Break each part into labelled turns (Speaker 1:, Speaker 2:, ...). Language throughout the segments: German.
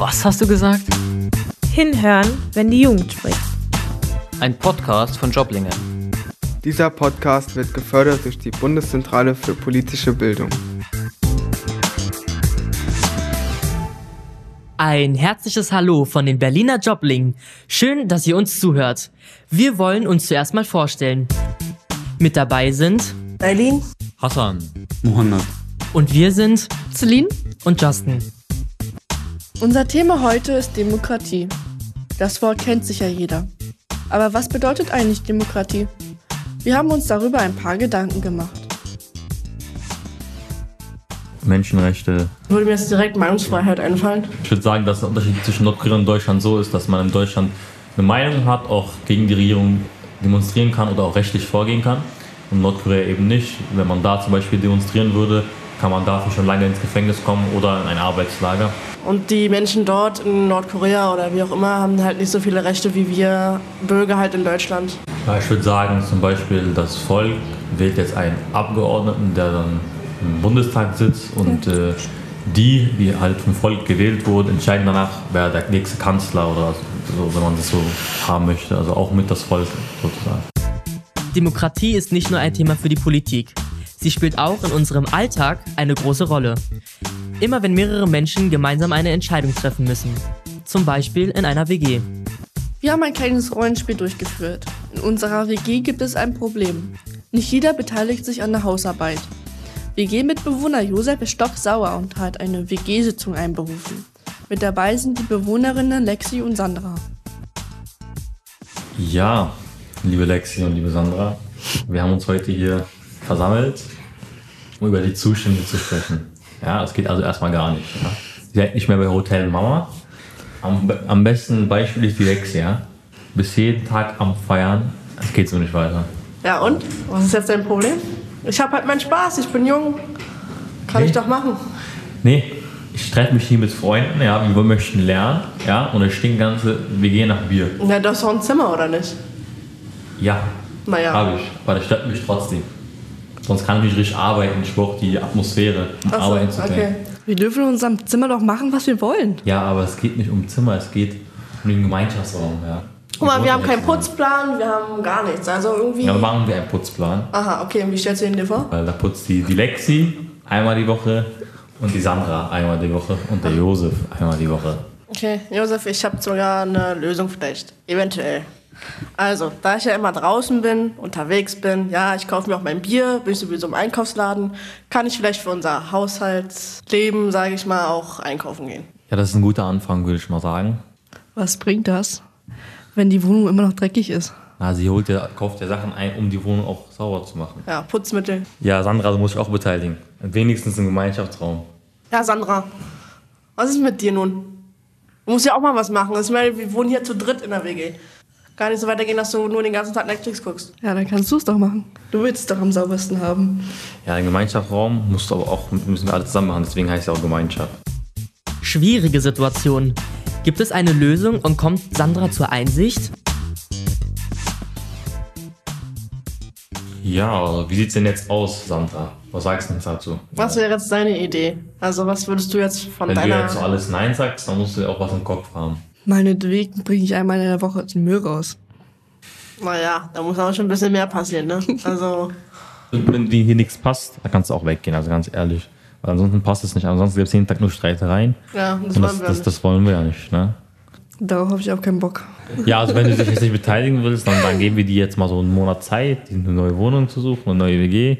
Speaker 1: Was hast du gesagt?
Speaker 2: Hinhören, wenn die Jugend spricht.
Speaker 1: Ein Podcast von Joblinge.
Speaker 3: Dieser Podcast wird gefördert durch die Bundeszentrale für politische Bildung.
Speaker 4: Ein herzliches Hallo von den Berliner Joblingen. Schön, dass ihr uns zuhört. Wir wollen uns zuerst mal vorstellen. Mit dabei sind
Speaker 5: Eileen,
Speaker 6: Hassan,
Speaker 7: Mohammed.
Speaker 4: und wir sind
Speaker 2: Celine?
Speaker 4: und Justin.
Speaker 8: Unser Thema heute ist Demokratie. Das Wort kennt sicher jeder. Aber was bedeutet eigentlich Demokratie? Wir haben uns darüber ein paar Gedanken gemacht.
Speaker 6: Menschenrechte.
Speaker 5: würde mir jetzt direkt Meinungsfreiheit einfallen.
Speaker 6: Ich würde sagen, dass der Unterschied zwischen Nordkorea und Deutschland so ist, dass man in Deutschland eine Meinung hat, auch gegen die Regierung demonstrieren kann oder auch rechtlich vorgehen kann. Und in Nordkorea eben nicht. Wenn man da zum Beispiel demonstrieren würde, kann man dafür schon lange ins Gefängnis kommen oder in ein Arbeitslager.
Speaker 5: Und die Menschen dort in Nordkorea oder wie auch immer haben halt nicht so viele Rechte wie wir Bürger halt in Deutschland.
Speaker 6: Ja, ich würde sagen, zum Beispiel das Volk wählt jetzt einen Abgeordneten, der dann im Bundestag sitzt und äh, die, die halt vom Volk gewählt wurden, entscheiden danach, wer der nächste Kanzler oder so, wenn man das so haben möchte. Also auch mit das Volk sozusagen.
Speaker 4: Demokratie ist nicht nur ein Thema für die Politik. Sie spielt auch in unserem Alltag eine große Rolle. Immer wenn mehrere Menschen gemeinsam eine Entscheidung treffen müssen. Zum Beispiel in einer WG.
Speaker 8: Wir haben ein kleines Rollenspiel durchgeführt. In unserer WG gibt es ein Problem. Nicht jeder beteiligt sich an der Hausarbeit. WG-Mitbewohner Josef ist stocksauer und hat eine WG-Sitzung einberufen. Mit dabei sind die Bewohnerinnen Lexi und Sandra.
Speaker 6: Ja, liebe Lexi und liebe Sandra, wir haben uns heute hier versammelt, um über die Zustände zu sprechen. Ja, das geht also erstmal gar nicht. Ja. Sie seid nicht mehr bei Hotel Mama. Am, am besten Beispiel ist die Lexi, ja. Bis jeden Tag am Feiern, es geht so nicht weiter.
Speaker 5: Ja und? Was ist jetzt dein Problem? Ich habe halt meinen Spaß, ich bin jung. Kann
Speaker 6: Nee.
Speaker 5: ich doch machen.
Speaker 6: Nee, ich treffe mich hier mit Freunden, ja, wir möchten lernen, ja, und es stinkt ganze WG nach Bier.
Speaker 5: Na, das ist doch ein Zimmer, oder nicht?
Speaker 6: Ja,
Speaker 5: Naja.
Speaker 6: habe ich, aber das stört mich trotzdem. Sonst kann ich nicht richtig arbeiten, ich brauche die Atmosphäre, um
Speaker 5: so,
Speaker 6: arbeiten zu können.
Speaker 5: okay.
Speaker 8: Wir dürfen in unserem Zimmer doch machen, was wir wollen.
Speaker 6: Ja, aber es geht nicht um Zimmer, es geht um den Gemeinschaftsraum, ja.
Speaker 5: Guck mal, wir haben keinen Putzplan, wir haben gar nichts. Also irgendwie.
Speaker 6: Ja, dann machen wir einen Putzplan,
Speaker 5: Aha, okay, und wie stellst du ihn dir vor?
Speaker 6: weil da putzt die, die Lexi einmal die Woche und die Sandra einmal die Woche und der Josef einmal die Woche.
Speaker 5: Okay, Josef, ich habe sogar eine Lösung vielleicht. Eventuell. Also, da ich ja immer draußen bin, unterwegs bin, ja, ich kaufe mir auch mein Bier, bin ich sowieso im Einkaufsladen, kann ich vielleicht für unser Haushaltsleben, sage ich mal, auch einkaufen gehen.
Speaker 6: Ja, das ist ein guter Anfang, würde ich mal sagen.
Speaker 8: Was bringt das, wenn die Wohnung immer noch dreckig ist?
Speaker 6: Na, sie holt ja, kauft ja Sachen ein, um die Wohnung auch sauber zu machen.
Speaker 5: Ja, Putzmittel.
Speaker 6: Ja, Sandra, du musst dich auch beteiligen. Wenigstens im Gemeinschaftsraum.
Speaker 5: Ja, Sandra, was ist mit dir nun? Du musst ja auch mal was machen. Ich meine, wir wohnen hier zu dritt in der WG. Gar nicht so weitergehen, dass du nur den ganzen Tag Netflix guckst.
Speaker 8: Ja, dann kannst du es doch machen. Du willst es doch am saubersten haben.
Speaker 6: Ja, den Gemeinschaftsraum musst du aber auch, müssen wir alle zusammen machen, deswegen heißt es ja auch Gemeinschaft.
Speaker 4: Schwierige Situation. Gibt es eine Lösung und kommt Sandra zur Einsicht?
Speaker 6: Ja, wie sieht's denn jetzt aus, Sandra? Was sagst du denn dazu?
Speaker 5: Was wäre jetzt deine Idee? Also, was würdest du jetzt von
Speaker 6: Wenn du
Speaker 5: deiner.
Speaker 6: jetzt zu alles Nein sagst, dann musst du ja auch was im Kopf haben.
Speaker 8: Meinetwegen bringe ich einmal in der Woche den Müll raus.
Speaker 5: Naja, da muss aber schon ein bisschen mehr passieren, ne? Also,
Speaker 6: Wenn dir hier nichts passt, dann kannst du auch weggehen, also ganz ehrlich. Weil ansonsten passt es nicht. Ansonsten gibt es jeden Tag nur Streitereien.
Speaker 5: ja, das
Speaker 6: Und
Speaker 5: wollen
Speaker 6: das,
Speaker 5: wir
Speaker 6: das, das wollen wir ja nicht, ne?
Speaker 8: Darauf habe ich auch keinen Bock.
Speaker 6: Ja, also wenn du dich jetzt nicht beteiligen willst, dann, dann geben wir dir jetzt mal so einen Monat Zeit, dir eine neue Wohnung zu suchen, eine neue WG.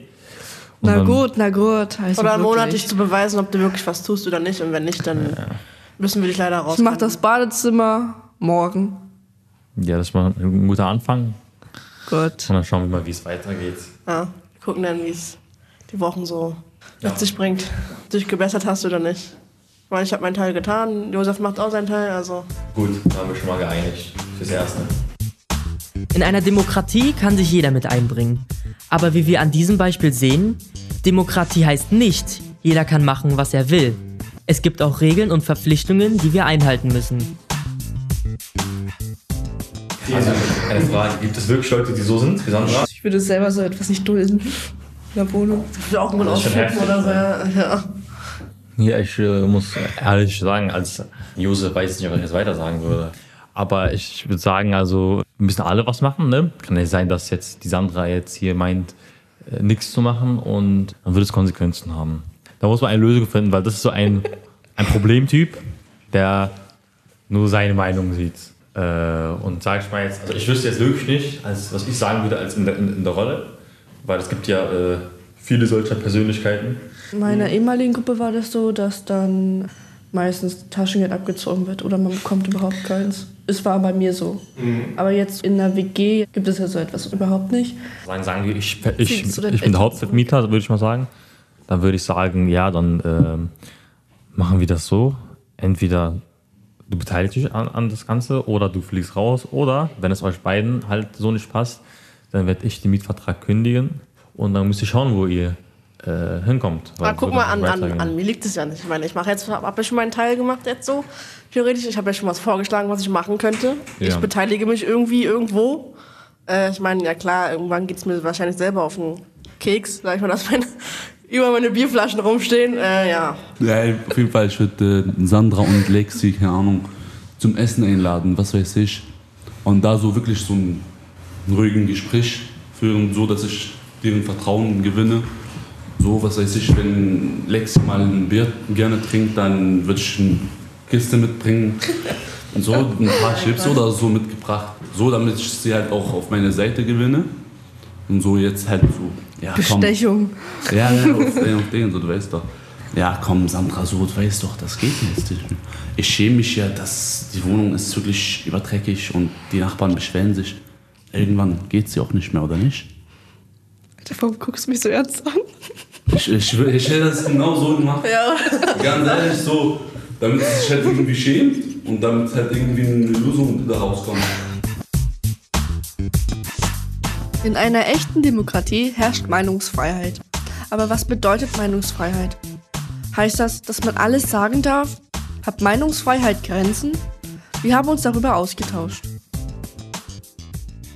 Speaker 6: Und
Speaker 8: Na gut, na gut. Also
Speaker 5: Oder einen Monat dich zu beweisen, ob du wirklich was tust oder nicht. Und wenn nicht, dann müssen wir dich leider raus.
Speaker 8: Ich mach das Badezimmer morgen.
Speaker 6: Ja, das ist mal ein guter Anfang.
Speaker 8: Gut.
Speaker 6: Und dann schauen wir mal, wie es weitergeht.
Speaker 5: Ja, wir gucken dann, wie es die Wochen so mit sich bringt. Ob du dich gebessert hast oder nicht. Ich meine, ich habe meinen Teil getan, Josef macht auch seinen Teil, also.
Speaker 6: Gut, dann haben wir schon mal geeinigt. Fürs Erste.
Speaker 4: In einer Demokratie kann sich jeder mit einbringen. Aber wie wir an diesem Beispiel sehen, Demokratie heißt nicht, jeder kann machen, was er will. Es gibt auch Regeln und Verpflichtungen, die wir einhalten müssen.
Speaker 6: Also, eine Frage. Gibt es wirklich Leute, die so sind, wie Sandra?
Speaker 8: Ich würde selber so etwas nicht dulden. In der Wohnung.
Speaker 5: Ich will auch mal ausflippen oder so. Ja. ja.
Speaker 6: Ja, ich äh, muss ehrlich sagen, als Josef weiß ich nicht, was ich jetzt weiter sagen würde. Aber ich würde sagen, also wir müssen alle was machen. Ne? Kann nicht sein, dass jetzt die Sandra jetzt hier meint, äh, nichts zu machen und dann wird es Konsequenzen haben. Da muss man eine Lösung finden, weil das ist so ein, ein Problemtyp, der nur seine Meinung sieht. Äh, und sag ich mal jetzt, also ich wüsste jetzt wirklich nicht, als, was ich sagen würde als in der, in, in der Rolle, weil es gibt ja äh, viele solcher Persönlichkeiten.
Speaker 8: In meiner ehemaligen Gruppe war das so, dass dann meistens Taschengeld abgezogen wird oder man bekommt überhaupt keins. Es war bei mir so. Aber jetzt in der WG gibt es ja so etwas überhaupt nicht.
Speaker 6: Sagen, sagen wir, ich, ich, ich
Speaker 8: denn
Speaker 6: bin Hauptvermieter, würde ich mal sagen. Dann würde ich sagen, ja, dann ähm, machen wir das so. Entweder du beteiligst dich an, an das Ganze oder du fliegst raus. Oder, wenn es euch beiden halt so nicht passt, dann werde ich den Mietvertrag kündigen und dann müsst ihr schauen, wo ihr äh, hinkommt.
Speaker 5: Aber guck mal, an, an, an mir liegt es ja nicht. Ich meine, ich mache jetzt, habe ja schon meinen Teil gemacht jetzt so, theoretisch. Ich habe ja schon was vorgeschlagen, was ich machen könnte. Ich
Speaker 6: Ja.
Speaker 5: beteilige mich irgendwie irgendwo. Äh, ich meine, ja klar, irgendwann geht es mir wahrscheinlich selber auf den Keks, sag ich mal, dass meine, über meine Bierflaschen rumstehen. Äh, ja,
Speaker 7: Ja, auf jeden Fall, ich würde äh, Sandra und Lexi, keine Ahnung, zum Essen einladen, was weiß ich. Und da so wirklich so ein ruhigen Gespräch führen, so dass ich deren Vertrauen gewinne. So, was weiß ich, wenn Lexi mal ein Bier gerne trinkt, dann würde ich eine Kiste mitbringen. Und so ein paar Chips oder so mitgebracht. So, damit ich sie halt auch auf meine Seite gewinne. Und so jetzt halt so, ja, komm.
Speaker 8: Bestechung.
Speaker 7: Ja, ja, auf den, auf den, so, du weißt doch. Ja, komm, Sandra, so, du weißt doch, das geht nicht. Ich schäme mich ja, dass die Wohnung ist wirklich überdreckig und die Nachbarn beschweren sich. Irgendwann geht sie auch nicht mehr, oder nicht?
Speaker 8: Warum guckst du mich so ernst an?
Speaker 7: Ich, ich, ich hätte das genau so gemacht.
Speaker 5: Ja.
Speaker 7: Ganz ehrlich, so, damit sie sich halt irgendwie schämt und damit halt irgendwie eine Lösung da rauskommt.
Speaker 8: In einer echten Demokratie herrscht Meinungsfreiheit. Aber was bedeutet Meinungsfreiheit? Heißt das, dass man alles sagen darf? Hat Meinungsfreiheit Grenzen? Wir haben uns darüber ausgetauscht.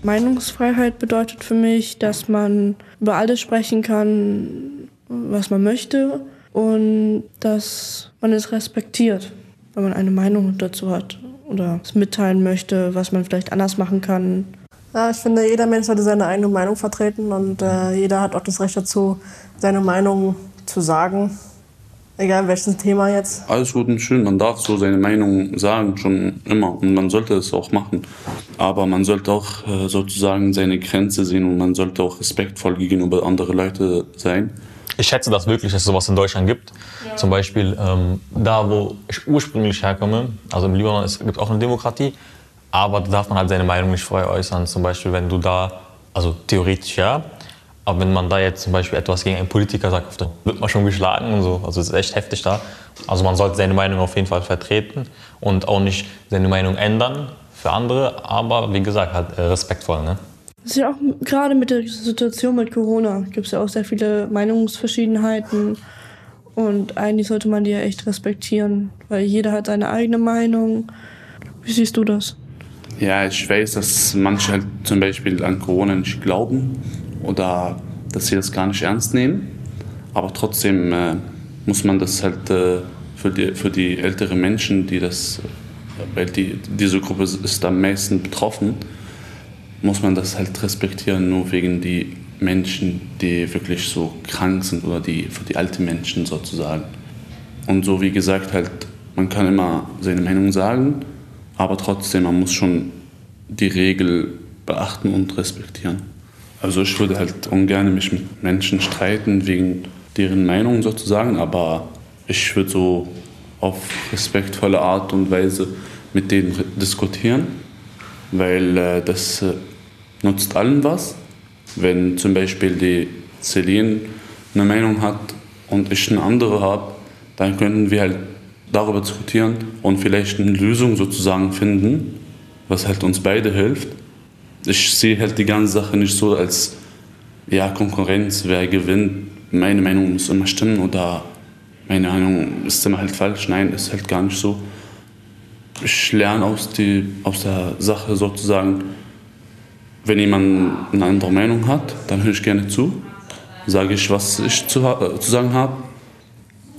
Speaker 8: Meinungsfreiheit bedeutet für mich, dass man über alles sprechen kann, was man möchte und dass man es respektiert, wenn man eine Meinung dazu hat oder es mitteilen möchte, was man vielleicht anders machen kann.
Speaker 5: Ja, ich finde, jeder Mensch sollte seine eigene Meinung vertreten und äh, jeder hat auch das Recht dazu, seine Meinung zu sagen. Egal welches Thema jetzt.
Speaker 7: Alles gut und schön, man darf so seine Meinung sagen, schon immer. Und man sollte es auch machen. Aber man sollte auch äh, sozusagen seine Grenze sehen und man sollte auch respektvoll gegenüber anderen Leuten sein.
Speaker 6: Ich schätze das wirklich, dass es sowas in Deutschland gibt. Zum Beispiel ähm, da, wo ich ursprünglich herkomme, also im Libanon, es gibt auch eine Demokratie, aber da darf man halt seine Meinung nicht frei äußern. Zum Beispiel, wenn du da, also theoretisch ja, aber wenn man da jetzt zum Beispiel etwas gegen einen Politiker sagt, dann wird man schon geschlagen und so. Also es ist echt heftig da. Also man sollte seine Meinung auf jeden Fall vertreten und auch nicht seine Meinung ändern für andere, aber wie gesagt, halt äh, respektvoll. Ne?
Speaker 8: Das ist ja auch gerade mit der Situation mit Corona gibt es ja auch sehr viele Meinungsverschiedenheiten und eigentlich sollte man die ja echt respektieren, weil jeder hat seine eigene Meinung. Wie siehst du das?
Speaker 7: Ja, ich weiß, dass manche halt zum Beispiel an Corona nicht glauben oder dass sie das gar nicht ernst nehmen. Aber trotzdem äh, muss man das halt äh, für, die, für die älteren Menschen, die das, äh, weil die, diese Gruppe ist am meisten betroffen, muss man das halt respektieren, nur wegen die Menschen, die wirklich so krank sind oder die für die alten Menschen sozusagen. Und so wie gesagt, halt, man kann immer seine Meinung sagen, aber trotzdem, man muss schon die Regel beachten und respektieren. Also ich würde halt ungern mich mit Menschen streiten wegen deren Meinung sozusagen, aber ich würde so auf respektvolle Art und Weise mit denen re- diskutieren, weil äh, das äh, nutzt allen was. Wenn zum Beispiel die Celine eine Meinung hat und ich eine andere habe, dann können wir halt darüber diskutieren und vielleicht eine Lösung sozusagen finden, was halt uns beide hilft. Ich sehe halt die ganze Sache nicht so als ja, Konkurrenz, wer gewinnt. Meine Meinung muss immer stimmen oder meine Meinung ist immer halt falsch. Nein, ist halt gar nicht so. Ich lerne aus, die, aus der Sache sozusagen, wenn jemand eine andere Meinung hat, dann höre ich gerne zu, sage ich, was ich zu, äh, zu sagen habe.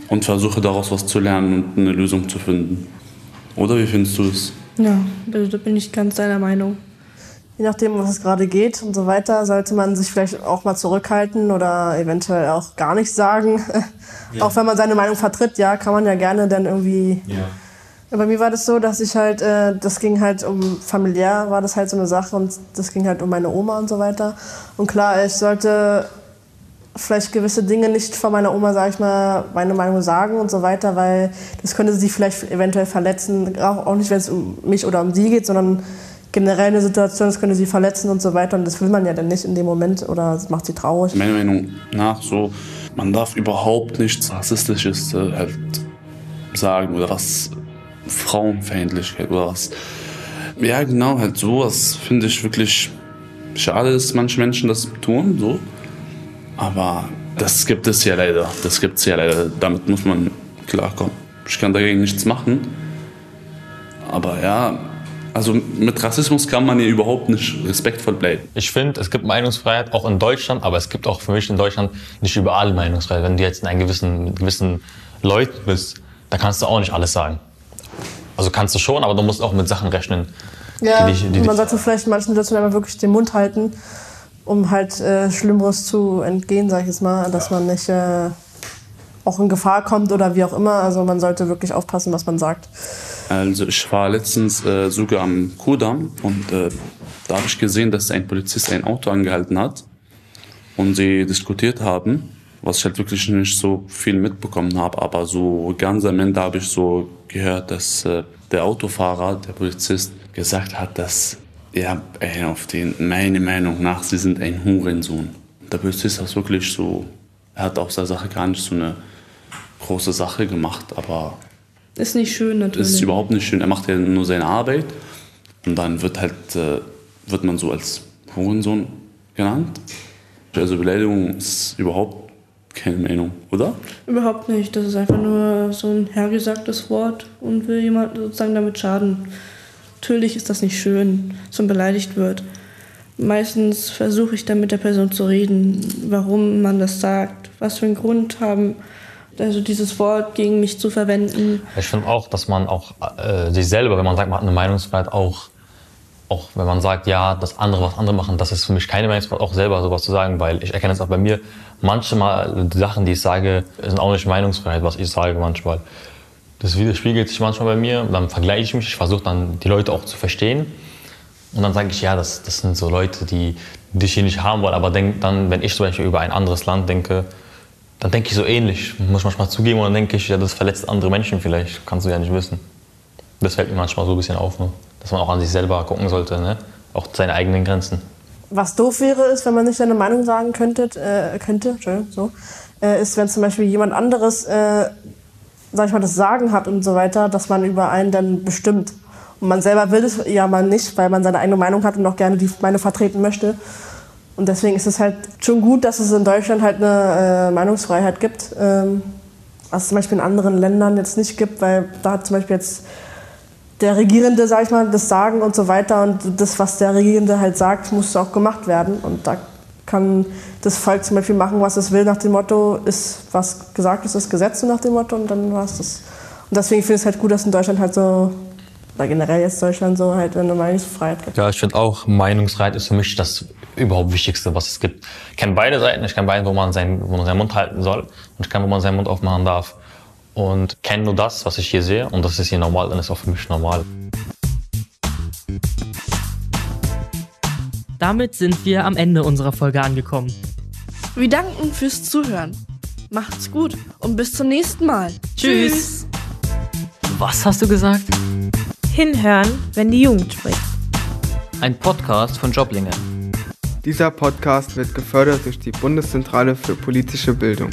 Speaker 7: Und versuche daraus was zu lernen und eine Lösung zu finden. Oder wie findest du es?
Speaker 8: Ja, also da bin ich ganz deiner Meinung.
Speaker 5: Je nachdem, was es gerade geht und so weiter, sollte man sich vielleicht auch mal zurückhalten oder eventuell auch gar nichts sagen. Auch wenn man seine Meinung vertritt, ja, kann man ja gerne dann irgendwie. Ja. Bei mir war das so, dass ich halt, äh, das ging halt um familiär, war das halt so eine Sache und das ging halt um meine Oma und so weiter. Und klar, ich sollte vielleicht gewisse Dinge nicht von meiner Oma, sag ich mal, meine Meinung sagen und so weiter, weil das könnte sie vielleicht eventuell verletzen. Auch, auch nicht, wenn es um mich oder um sie geht, sondern generell eine Situation, das könnte sie verletzen und so weiter. Und das will man ja dann nicht in dem Moment oder das macht sie traurig.
Speaker 7: Meiner Meinung nach so, man darf überhaupt nichts Rassistisches äh, halt sagen oder was Frauenfeindlichkeit oder was. Ja, genau, halt sowas finde ich wirklich schade, dass manche Menschen das tun, so. Aber das gibt es ja leider. Das gibt es ja leider. Damit muss man klarkommen. Ich kann dagegen nichts machen. Aber ja, also mit Rassismus kann man ja überhaupt nicht respektvoll bleiben.
Speaker 6: Ich finde, es gibt Meinungsfreiheit auch in Deutschland, aber es gibt auch für mich in Deutschland nicht überall Meinungsfreiheit. Wenn du jetzt in einem gewissen, gewissen Leuten bist, dann kannst du auch nicht alles sagen. Also kannst du schon, aber du musst auch mit Sachen rechnen.
Speaker 5: Ja, die dich, die man sollte vielleicht in manchen Situationen einfach wirklich den Mund halten, um halt äh, Schlimmeres zu entgehen, sag ich jetzt mal, dass man nicht äh, auch in Gefahr kommt oder wie auch immer. Also man sollte wirklich aufpassen, was man sagt.
Speaker 7: Also ich war letztens äh, sogar am Kudamm und äh, da habe ich gesehen, dass ein Polizist ein Auto angehalten hat und sie diskutiert haben, was ich halt wirklich nicht so viel mitbekommen habe, aber so ganz am Ende habe ich so gehört, dass äh, der Autofahrer, der Polizist, gesagt hat, dass ja, ey, auf den, meine Meinung nach, sie sind ein Hurensohn. Der Polizist hat wirklich so, er hat aus der Sache gar nicht so eine große Sache gemacht, aber
Speaker 8: ist nicht schön natürlich.
Speaker 7: Ist überhaupt nicht schön. Er macht ja nur seine Arbeit und dann wird halt äh, wird man so als Hurensohn genannt. Also Beleidigung ist überhaupt keine Meinung, oder?
Speaker 8: Überhaupt nicht. Das ist einfach nur so ein hergesagtes Wort und will jemand sozusagen damit schaden. Natürlich ist das nicht schön, dass man beleidigt wird. Meistens versuche ich dann mit der Person zu reden, warum man das sagt, was für einen Grund haben also dieses Wort gegen mich zu verwenden.
Speaker 6: Ich finde auch, dass man auch äh, sich selber, wenn man sagt, man hat eine Meinungsfreiheit, auch, auch wenn man sagt, ja, das andere, was andere machen, das ist für mich keine Meinungsfreiheit, auch selber sowas zu sagen, weil ich erkenne es auch bei mir, manchmal die Sachen, die ich sage, sind auch nicht Meinungsfreiheit, was ich sage manchmal. Das widerspiegelt sich manchmal bei mir, dann vergleiche ich mich, ich versuche dann die Leute auch zu verstehen. Und dann sage ich, ja, das, das sind so Leute, die dich hier nicht haben wollen. Aber denk, dann, wenn ich zum Beispiel über ein anderes Land denke, dann denke ich so ähnlich. Muss ich manchmal zugeben und dann denke ich, ja, das verletzt andere Menschen vielleicht. Kannst du ja nicht wissen. Das fällt mir manchmal so ein bisschen auf, ne? dass man auch an sich selber gucken sollte, ne? auch seine eigenen Grenzen.
Speaker 5: Was doof wäre, ist, wenn man nicht seine Meinung sagen könnte, äh, könnte so, äh, ist, wenn zum Beispiel jemand anderes, äh, sag ich mal, das Sagen hat und so weiter, dass man über einen dann bestimmt. Und man selber will es ja mal nicht, weil man seine eigene Meinung hat und auch gerne die Meinung vertreten möchte. Und deswegen ist es halt schon gut, dass es in Deutschland halt eine äh, Meinungsfreiheit gibt, ähm, was es zum Beispiel in anderen Ländern jetzt nicht gibt, weil da hat zum Beispiel jetzt der Regierende, sag ich mal, das Sagen und so weiter und das, was der Regierende halt sagt, muss auch gemacht werden. Und da kann das Volk zum Beispiel machen, was es will, nach dem Motto, ist, was gesagt ist, ist Gesetz nach dem Motto und dann war es das. Und deswegen finde ich es halt gut, dass in Deutschland halt so oder generell jetzt Deutschland so halt eine Meinungsfreiheit gibt.
Speaker 6: Ja, ich finde auch, Meinungsfreiheit ist für mich das überhaupt Wichtigste, was es gibt. Ich kenne beide Seiten. Ich kenne beide, wo man, seinen, wo man seinen Mund halten soll und ich kenne, wo man seinen Mund aufmachen darf. Und kenne nur das, was ich hier sehe und das ist hier normal, dann ist auch für mich normal.
Speaker 4: Damit sind wir am Ende unserer Folge angekommen.
Speaker 8: Wir danken fürs Zuhören. Macht's gut und bis zum nächsten Mal.
Speaker 4: Tschüss.
Speaker 1: Was hast du gesagt?
Speaker 2: Hinhören, wenn die Jugend spricht.
Speaker 1: Ein Podcast von Joblinge.
Speaker 3: Dieser Podcast wird gefördert durch die Bundeszentrale für politische Bildung.